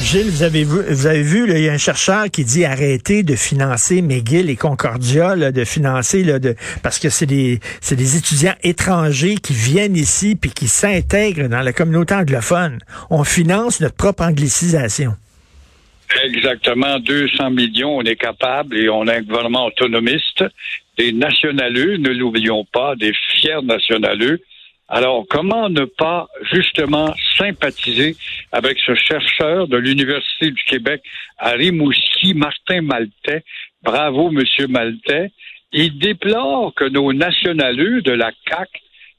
Gilles, vous avez vu, vous avez vu, il y a un chercheur qui dit arrêtez de financer McGill et Concordia, de financer, parce que c'est des, c'est des étudiants étrangers qui viennent ici puis qui s'intègrent dans la communauté anglophone. On finance notre propre anglicisation. Exactement, 200 millions, on est capable et on a un gouvernement autonomiste, des nationaleux, ne l'oublions pas, des fiers nationaleux. Alors, comment ne pas justement sympathiser avec ce chercheur de l'Université du Québec à Rimouski, Martin Maltais? Bravo, Monsieur Maltais. Il déplore que nos nationaleux de la CAC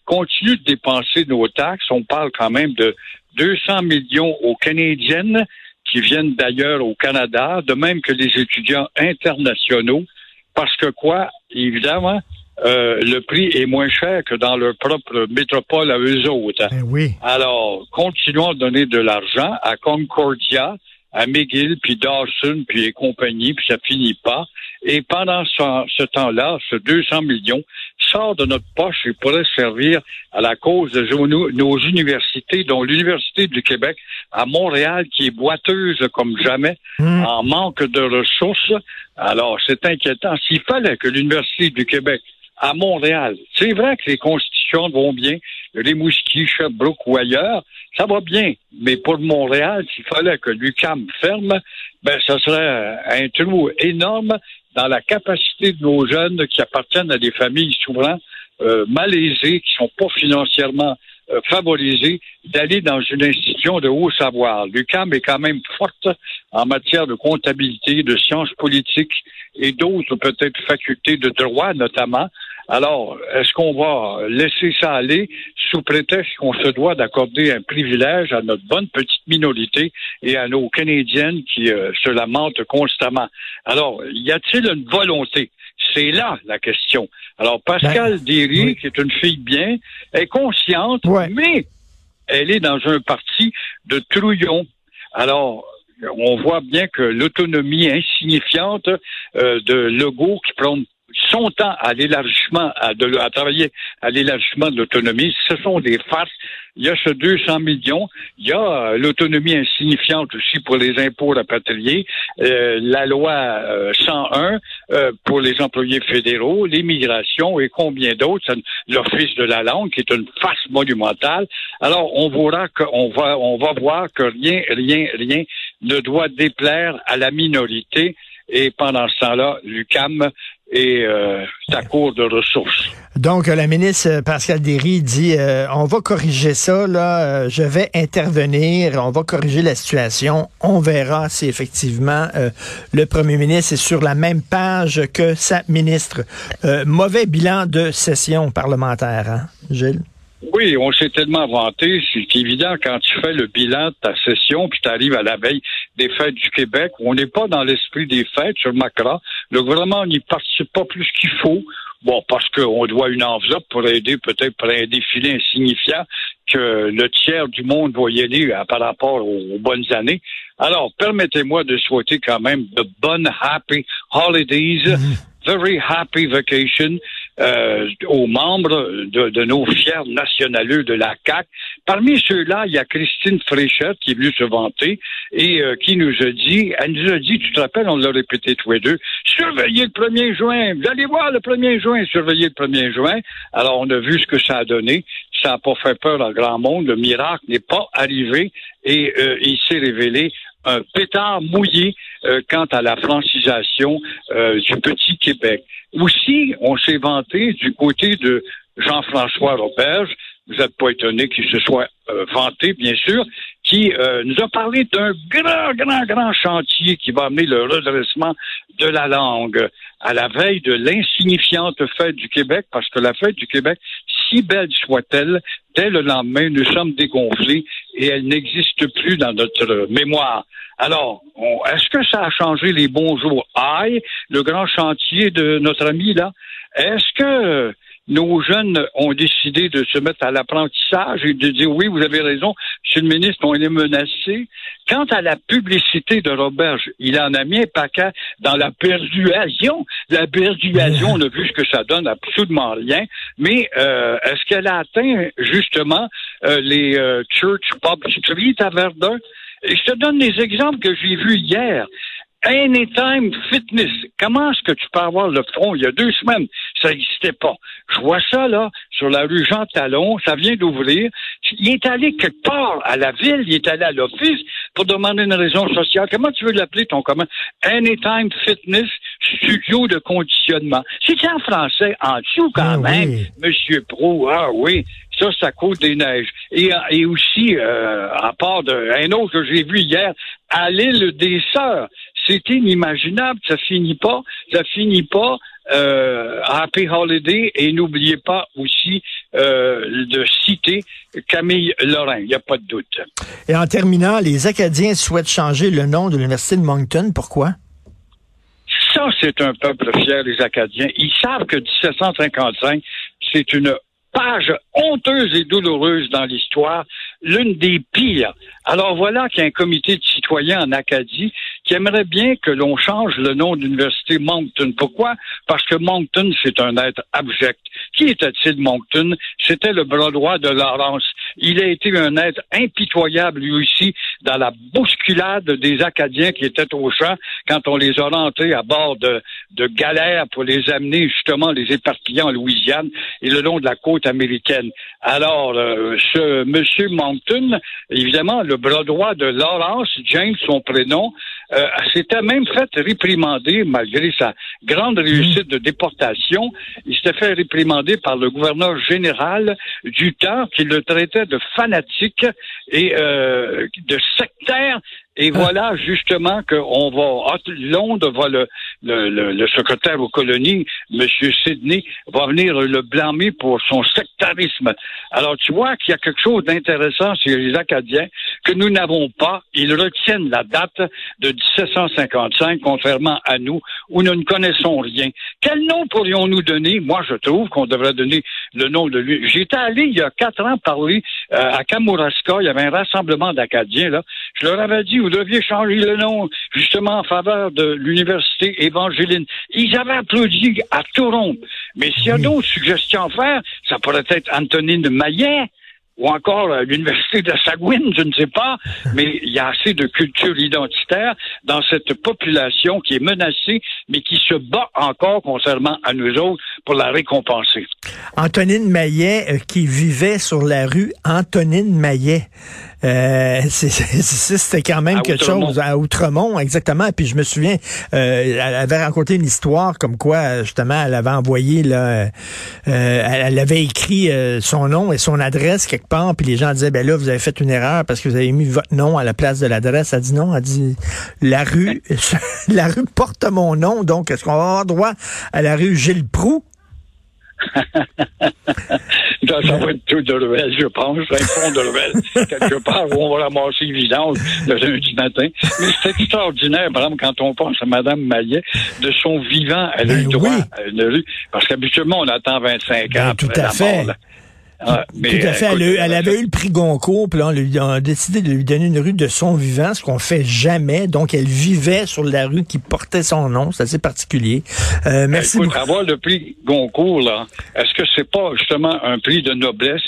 continuent de dépenser nos taxes. On parle quand même de 200 millions aux Canadiennes qui viennent d'ailleurs au Canada, de même que les étudiants internationaux, parce que quoi, évidemment, euh, le prix est moins cher que dans leur propre métropole à eux autres. Ben oui. Alors, continuons à donner de l'argent à Concordia, à McGill, puis Dawson, puis les compagnies, puis ça finit pas. Et pendant ce, ce temps-là, ce 200 millions sort de notre poche et pourrait servir à la cause de nos, nos universités, dont l'Université du Québec à Montréal, qui est boiteuse comme jamais, Hmm. en manque de ressources. Alors, c'est inquiétant. S'il fallait que l'Université du Québec à Montréal, c'est vrai que les constitutions vont bien, Rimouski, Sherbrooke ou ailleurs, ça va bien. Mais pour Montréal, s'il fallait que l'UQAM ferme, ben, ce serait un trou énorme dans la capacité de nos jeunes qui appartiennent à des familles souvent euh, malaisées, qui sont pas financièrement euh, favorisées, d'aller dans une institution de haut savoir. L'UQAM est quand même forte en matière de comptabilité, de sciences politiques et d'autres peut-être facultés de droit notamment. Alors, est-ce qu'on va laisser ça aller sous prétexte qu'on se doit d'accorder un privilège à notre bonne petite minorité et à nos Canadiennes qui euh, se lamentent constamment? Alors, y a-t-il une volonté? C'est là la question. Alors, Pascal Ben, Derry, oui. qui est une fille bien, est consciente, Ouais. mais elle est dans un parti de trouillons. Alors, on voit bien que l'autonomie insignifiante euh, de Legault qui prend son temps à l'élargissement, à, travailler à l'élargissement de l'autonomie, ce sont des farces. Il y a ce 200 millions, il y a euh, l'autonomie insignifiante aussi pour les impôts rapatriés, euh, la loi euh, 101 euh, pour les employés fédéraux, l'immigration et combien d'autres, l'office de la langue qui est une farce monumentale. Alors on verra que, on va on va voir que rien rien rien ne doit déplaire à la minorité et pendant ce temps-là, l'UCAM est euh, à court de ressources. Donc, euh, la ministre euh, Pascal Derry dit euh, on va corriger ça, là, je vais intervenir, on va corriger la situation. On verra si effectivement le premier ministre est sur la même page que sa ministre. Mauvais bilan de session parlementaire, hein, Gilles? Oui, on s'est tellement vanté. C'est évident quand tu fais le bilan de ta session, puis tu arrives à la veille des fêtes du Québec, on n'est pas dans l'esprit des fêtes sur Macron. Le gouvernement n'y participe pas plus qu'il faut. Bon, parce qu'on doit une enveloppe pour aider, peut-être pour un défilé insignifiant que le tiers du monde va y aller euh, par rapport aux, aux bonnes années. Alors, permettez-moi de souhaiter quand même de bonnes happy holidays, very happy vacation euh, aux membres de, de nos fiers nationaleux de la CAC. Parmi ceux-là, il y a Christine Fréchette qui est venue se vanter et euh, qui nous a dit, elle nous a dit, tu te rappelles, on l'a répété tous les deux, surveillez le 1er juin, vous allez voir le 1er juin, surveillez le 1er juin. Alors, on a vu ce que ça a donné. Ça n'a pas fait peur à grand monde. Le miracle n'est pas arrivé et euh, il s'est révélé un pétard mouillé euh, quant à la francisation euh, du petit Québec. Aussi, on s'est vanté du côté de Jean-François Roberge, vous n'êtes pas étonné qu'il se soit euh, vanté, bien sûr, qui euh, nous a parlé d'un grand, grand, grand chantier qui va amener le redressement de la langue à la veille de l'insignifiante fête du Québec, parce que la fête du Québec, si belle soit-elle, dès le lendemain, nous sommes dégonflés et elle n'existe plus dans notre mémoire. Alors, est-ce que ça a changé les bonjours? Aïe, le grand chantier de notre ami là? Est-ce que nos jeunes ont décidé de se mettre à l'apprentissage et de dire oui, vous avez raison, monsieur le ministre, on est menacé? Quant à la publicité de Roberge, il en a mis un paquet dans la persuasion. La persuasion, on a vu ce que ça donne, absolument rien. Mais euh, est-ce qu'elle a atteint justement euh, les euh, Church Pub Street à Verdun? Et je te donne des exemples que j'ai vus hier. Anytime Fitness. Comment est-ce que tu peux avoir le front? Il y a deux semaines, ça n'existait pas. Je vois ça, là, sur la rue Jean Talon. Ça vient d'ouvrir. Il est allé quelque part à la ville. Il est allé à l'office pour demander une raison sociale. Comment tu veux l'appeler, ton commun? Anytime Fitness Studio de conditionnement. C'est en français, en dessous quand Ah même, oui. Monsieur Pro. Ah oui. Ça, c'est à cause des neiges. Et, et aussi, euh, à part de, un autre que j'ai vu hier, à l'île des Sœurs. C'est inimaginable, ça finit pas, ça finit pas. Euh, Happy Holiday et n'oubliez pas aussi euh, de citer Camille Lorrain, il n'y a pas de doute. Et en terminant, les Acadiens souhaitent changer le nom de l'Université de Moncton. Pourquoi? Ça, c'est un peuple fier, les Acadiens. Ils savent que 1755, c'est une page honteuse et douloureuse dans l'histoire, l'une des pires. Alors voilà qu'il y a un comité de citoyens en Acadie qui aimerait bien que l'on change le nom de l'université Moncton. Pourquoi? Parce que Moncton, c'est un être abject. Qui était-il Moncton? C'était le bras droit de Laurence. Il a été un être impitoyable, lui aussi, dans la bousculade des Acadiens qui étaient au champ quand on les a rentrés à bord de, de galères pour les amener, justement, les éparpiller en Louisiane et le long de la côte américaine. Alors, euh, ce monsieur Moncton, évidemment, le bras droit de Laurence, James, son prénom, euh, s'était même fait réprimander, malgré sa grande réussite de déportation. Il s'était fait réprimander par le gouverneur général du temps qui le traitait de fanatique et euh, de sectaire. Et voilà justement qu'on va, Londres va le, le, le, secrétaire aux colonies, M. Sidney, va venir le blâmer pour son sectarisme. Alors tu vois qu'il y a quelque chose d'intéressant chez les Acadiens que nous n'avons pas. Ils retiennent la date de 1755, contrairement à nous, où nous ne connaissons rien. Quel nom pourrions-nous donner? Moi, je trouve qu'on devrait donner le nom de lui. J'étais allé il y a quatre ans parler euh, à Kamouraska. Il y avait un rassemblement d'Acadiens, là. Je leur avais dit, vous deviez changer le nom, justement, en faveur de l'université évangéline. Ils avaient applaudi à tout rond. Mais s'il y a d'autres suggestions à faire, ça pourrait être Antonine Maillet ou encore euh, l'université de Sagouine, je ne sais pas, mais il y a assez de culture identitaire dans cette population qui est menacée, mais qui se bat encore, contrairement à nous autres, pour la récompenser. Antonine Maillet, euh, qui vivait sur la rue Antonine Maillet. Euh, C'était quand même À quelque Outremont. chose à Outremont, exactement. Puis je me souviens, euh, elle avait raconté une histoire comme quoi, justement, elle avait envoyé, là, euh, elle, elle avait écrit euh, son nom et son adresse quelque part, puis les gens disaient, ben là, vous avez fait une erreur parce que vous avez mis votre nom à la place de l'adresse. Elle dit non, elle dit, la rue, la rue porte mon nom, donc est-ce qu'on va avoir droit à la rue Gilles Proux? Ça, ça va être tout de ruelle, je pense, un fond de ruelle, quelque part où on va ramasser les vidanges le lundi matin. Mais c'est extraordinaire, par exemple, quand on pense à Mme Maillet, de son vivant, elle a Ben eu droit oui. à une rue, parce qu'habituellement, on attend 25 ans Ben, après tout à la fait. mort. Ah, mais, Tout à fait. écoute, elle, elle avait eu le prix Goncourt, puis là, on, lui, on a décidé de lui donner une rue de son vivant, ce qu'on fait jamais. Donc, elle vivait sur la rue qui portait son nom. C'est assez particulier. Euh, merci Écoute, beaucoup. avoir le prix Goncourt, là, est-ce que c'est pas justement un prix de noblesse?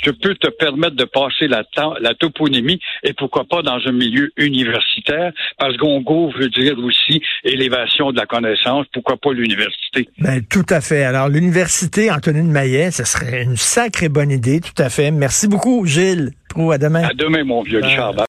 Te peut te permettre de passer la, toponymie et pourquoi pas dans un milieu universitaire? Parce que Goncourt veut dire aussi élévation de la connaissance. Pourquoi pas l'université? Ben, tout à fait. Alors, l'université Antonine Maillet, ce serait une sacrée bonne idée. Tout à fait. Merci beaucoup, Gilles. Pro, à demain. À demain, mon vieux Richard.